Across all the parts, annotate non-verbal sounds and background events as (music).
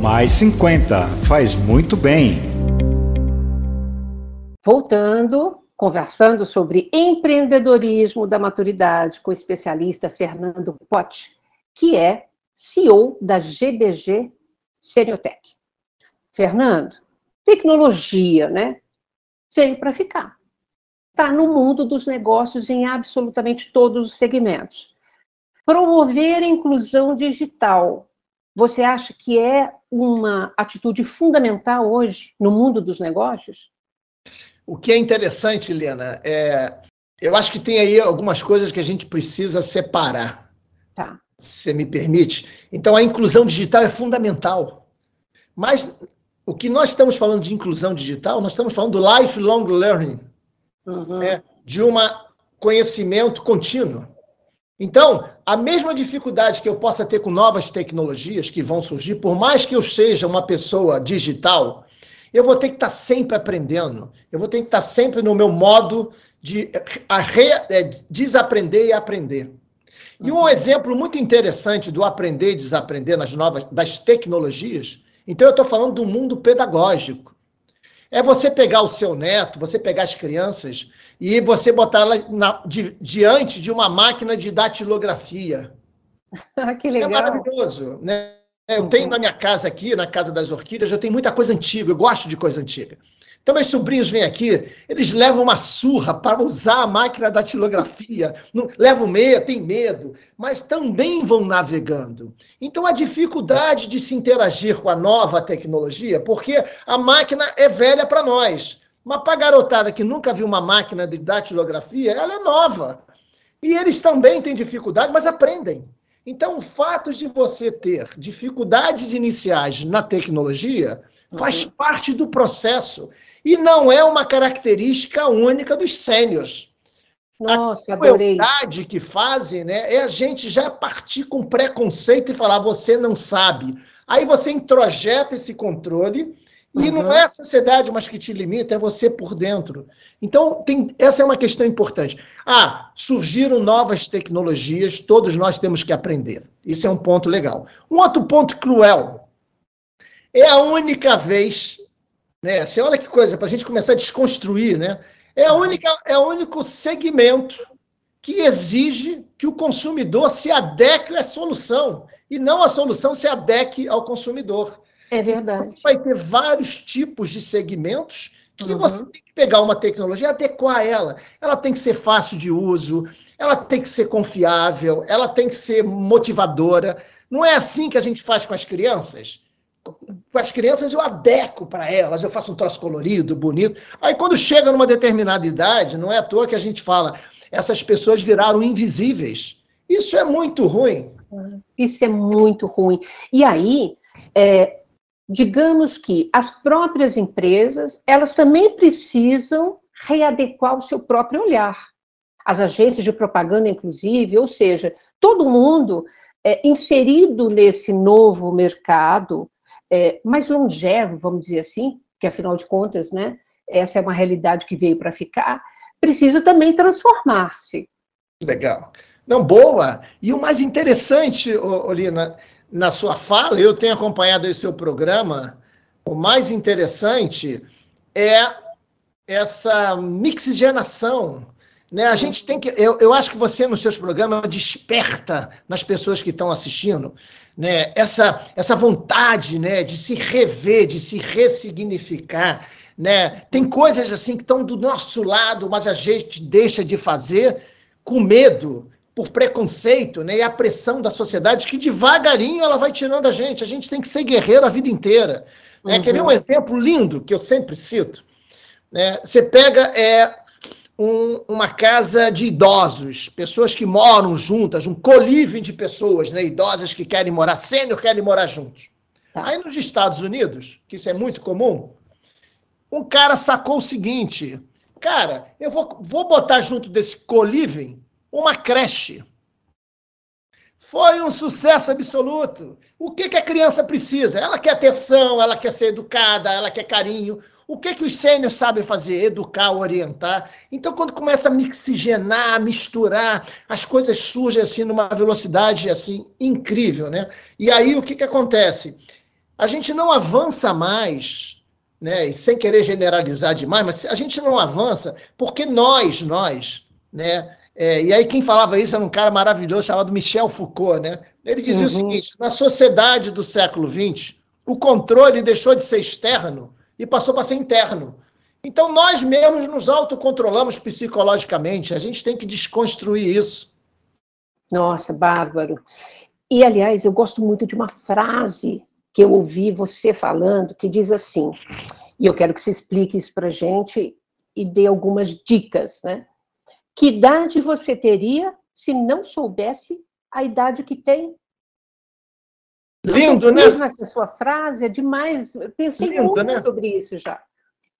Mais 50 faz muito bem. Voltando, conversando sobre empreendedorismo da maturidade com o especialista Fernando Potti, que é CEO da GBG Seniotech. Fernando, tecnologia, né? Veio para ficar. Está no mundo dos negócios em absolutamente todos os segmentos. Promover a inclusão digital. Você acha que é uma atitude fundamental hoje no mundo dos negócios? O que é interessante, Helena, é, eu acho que tem aí algumas coisas que a gente precisa separar. Tá. Se me permite. Então, a inclusão digital é fundamental. Mas o que nós estamos falando de inclusão digital, nós estamos falando do lifelong learning, uhum. né? de um conhecimento contínuo. Então, a mesma dificuldade que eu possa ter com novas tecnologias que vão surgir, por mais que eu seja uma pessoa digital, eu vou ter que estar sempre aprendendo, eu vou ter que estar sempre no meu modo de re, é, desaprender e aprender. E um uhum. exemplo muito interessante do aprender e desaprender nas novas das tecnologias, então eu estou falando do mundo pedagógico. É você pegar o seu neto, você pegar as crianças e você botar ela na, di, diante de uma máquina de datilografia. (laughs) que é legal. É maravilhoso, né? Eu tenho na minha casa aqui, na casa das orquídeas, eu tenho muita coisa antiga, eu gosto de coisa antiga. Então, meus sobrinhos vêm aqui, eles levam uma surra para usar a máquina da datilografia, não, levam medo, tem medo, mas também vão navegando. Então, a dificuldade de se interagir com a nova tecnologia, porque a máquina é velha para nós. Mas para a garotada que nunca viu uma máquina de datilografia, ela é nova. E eles também têm dificuldade, mas aprendem. Então, o fato de você ter dificuldades iniciais na tecnologia faz uhum. parte do processo. E não é uma característica única dos sêniores. Nossa, a crueldade que fazem né, é a gente já partir com preconceito e falar, você não sabe. Aí você introjeta esse controle e uhum. não é a sociedade mas que te limita, é você por dentro. Então, tem, essa é uma questão importante. Ah, surgiram novas tecnologias, todos nós temos que aprender. Isso é um ponto legal. Um outro ponto cruel. É a única vez, né? Você olha que coisa, para a gente começar a desconstruir, né? É a única, é o único segmento que exige que o consumidor se adeque à solução e não a solução se adeque ao consumidor. É verdade. Você vai ter vários tipos de segmentos que uhum. você tem que pegar uma tecnologia e adequar ela. Ela tem que ser fácil de uso, ela tem que ser confiável, ela tem que ser motivadora. Não é assim que a gente faz com as crianças? Com as crianças eu adequo para elas, eu faço um troço colorido, bonito. Aí quando chega numa determinada idade, não é à toa que a gente fala, essas pessoas viraram invisíveis. Isso é muito ruim. Isso é muito ruim. E aí, é, digamos que as próprias empresas, elas também precisam readequar o seu próprio olhar. As agências de propaganda, inclusive, ou seja, todo mundo é, inserido nesse novo mercado, é, mais longevo, vamos dizer assim, que afinal de contas, né, essa é uma realidade que veio para ficar, precisa também transformar-se. Legal. Não, boa. E o mais interessante, Olina, na sua fala, eu tenho acompanhado o seu programa, o mais interessante é essa mixigenação. Né? A gente tem que. Eu, eu acho que você, nos seus programas, desperta nas pessoas que estão assistindo né? essa, essa vontade né? de se rever, de se ressignificar. Né? Tem coisas assim que estão do nosso lado, mas a gente deixa de fazer com medo por preconceito né, e a pressão da sociedade que devagarinho ela vai tirando a gente. A gente tem que ser guerreiro a vida inteira. Né? Uhum. Quer ver um exemplo lindo que eu sempre cito? Né? Você pega é, um, uma casa de idosos, pessoas que moram juntas, um colívio de pessoas, né, idosas que querem morar, sênior querem morar juntos. Tá. Aí nos Estados Unidos, que isso é muito comum, um cara sacou o seguinte: cara, eu vou, vou botar junto desse colívio uma creche. Foi um sucesso absoluto. O que, que a criança precisa? Ela quer atenção, ela quer ser educada, ela quer carinho. O que, que os sênios sabem fazer? Educar, orientar. Então, quando começa a mixigenar, a misturar, as coisas surgem assim numa velocidade assim incrível, né? E aí o que, que acontece? a gente não avança mais, né? E sem querer generalizar demais, mas a gente não avança porque nós, nós, né? É, e aí quem falava isso era um cara maravilhoso chamado Michel Foucault, né? Ele dizia uhum. o seguinte: na sociedade do século XX, o controle deixou de ser externo e passou para ser interno. Então nós mesmos nos autocontrolamos psicologicamente. A gente tem que desconstruir isso. Nossa, bárbaro. E aliás, eu gosto muito de uma frase que eu ouvi você falando que diz assim, e eu quero que você explique isso para gente e dê algumas dicas, né? Que idade você teria se não soubesse a idade que tem? Lindo, né? Essa sua frase é demais. Eu pensei Lindo, muito né? sobre isso já.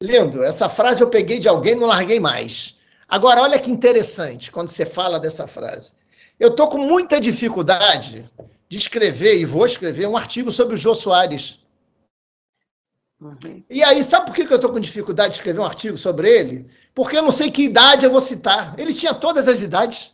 Lindo. Essa frase eu peguei de alguém, não larguei mais. Agora, olha que interessante quando você fala dessa frase. Eu estou com muita dificuldade de escrever, e vou escrever, um artigo sobre o Jô Soares. Uhum. E aí, sabe por que eu estou com dificuldade de escrever um artigo sobre ele? Porque eu não sei que idade eu vou citar. Ele tinha todas as idades.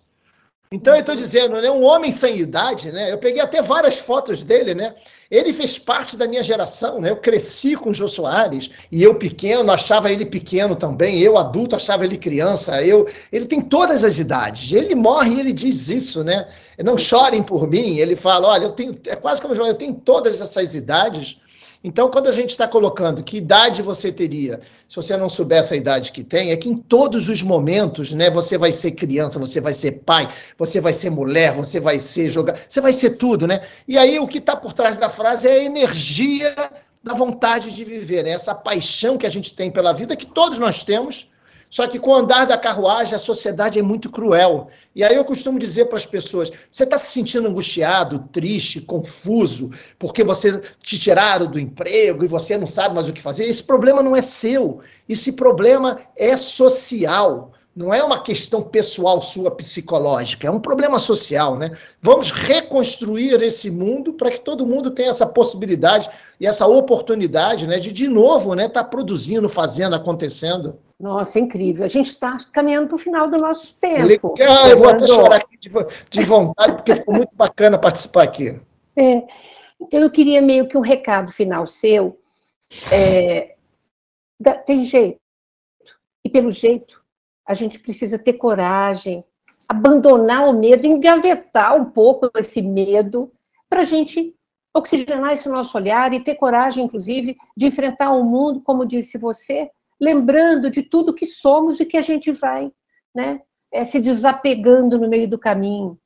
Então eu estou dizendo, né, um homem sem idade, né? Eu peguei até várias fotos dele, né? Ele fez parte da minha geração, né? Eu cresci com o Jô Soares e eu pequeno achava ele pequeno também, eu adulto achava ele criança, eu ele tem todas as idades. Ele morre e ele diz isso, né? Não chorem por mim, ele fala, olha, eu tenho é quase como eu tenho todas essas idades. Então, quando a gente está colocando que idade você teria, se você não soubesse a idade que tem, é que em todos os momentos, né, você vai ser criança, você vai ser pai, você vai ser mulher, você vai ser jogar, você vai ser tudo, né? E aí o que está por trás da frase é a energia da vontade de viver, né? essa paixão que a gente tem pela vida, que todos nós temos, só que com o andar da carruagem, a sociedade é muito cruel. E aí eu costumo dizer para as pessoas: você está se sentindo angustiado, triste, confuso, porque você te tiraram do emprego e você não sabe mais o que fazer? Esse problema não é seu. Esse problema é social. Não é uma questão pessoal sua psicológica, é um problema social, né? Vamos reconstruir esse mundo para que todo mundo tenha essa possibilidade e essa oportunidade, né, de de novo, né, estar tá produzindo, fazendo, acontecendo. Nossa, incrível. A gente está caminhando para o final do nosso tempo. Legal, eu vou até chorar aqui de, de vontade, porque ficou muito bacana participar aqui. É. Então, eu queria meio que um recado final seu. É, tem jeito. E pelo jeito, a gente precisa ter coragem, abandonar o medo, engavetar um pouco esse medo, para a gente oxigenar esse nosso olhar e ter coragem, inclusive, de enfrentar o mundo, como disse você, lembrando de tudo que somos e que a gente vai né, é, se desapegando no meio do caminho.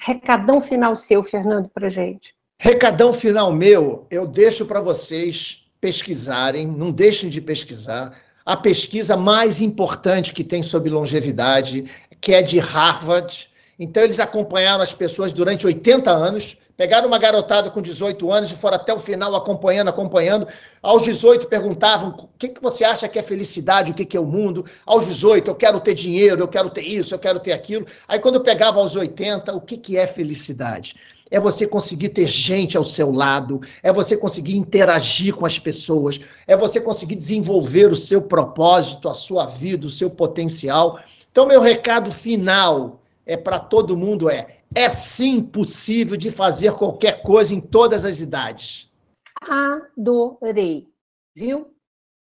Recadão final seu, Fernando, para gente. Recadão final meu, eu deixo para vocês pesquisarem, não deixem de pesquisar. A pesquisa mais importante que tem sobre longevidade, que é de Harvard. Então, eles acompanharam as pessoas durante 80 anos Pegaram uma garotada com 18 anos e foram até o final acompanhando, acompanhando. Aos 18 perguntavam o que, que você acha que é felicidade, o que, que é o mundo. Aos 18, eu quero ter dinheiro, eu quero ter isso, eu quero ter aquilo. Aí quando eu pegava aos 80, o que, que é felicidade? É você conseguir ter gente ao seu lado, é você conseguir interagir com as pessoas, é você conseguir desenvolver o seu propósito, a sua vida, o seu potencial. Então, meu recado final é para todo mundo é é sim possível de fazer qualquer coisa em todas as idades. Adorei, viu?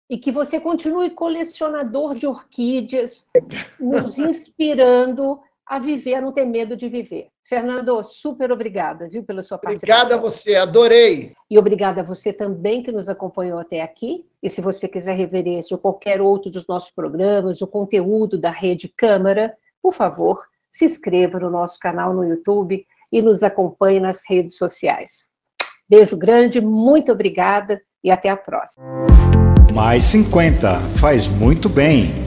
E que você continue colecionador de orquídeas, nos (laughs) inspirando a viver, a não ter medo de viver. Fernando, super obrigada, viu, pela sua participação. Obrigada a você, adorei. E obrigada a você também que nos acompanhou até aqui. E se você quiser rever esse ou qualquer outro dos nossos programas, o conteúdo da Rede Câmara, por favor, se inscreva no nosso canal no YouTube e nos acompanhe nas redes sociais. Beijo grande, muito obrigada e até a próxima. Mais 50 faz muito bem.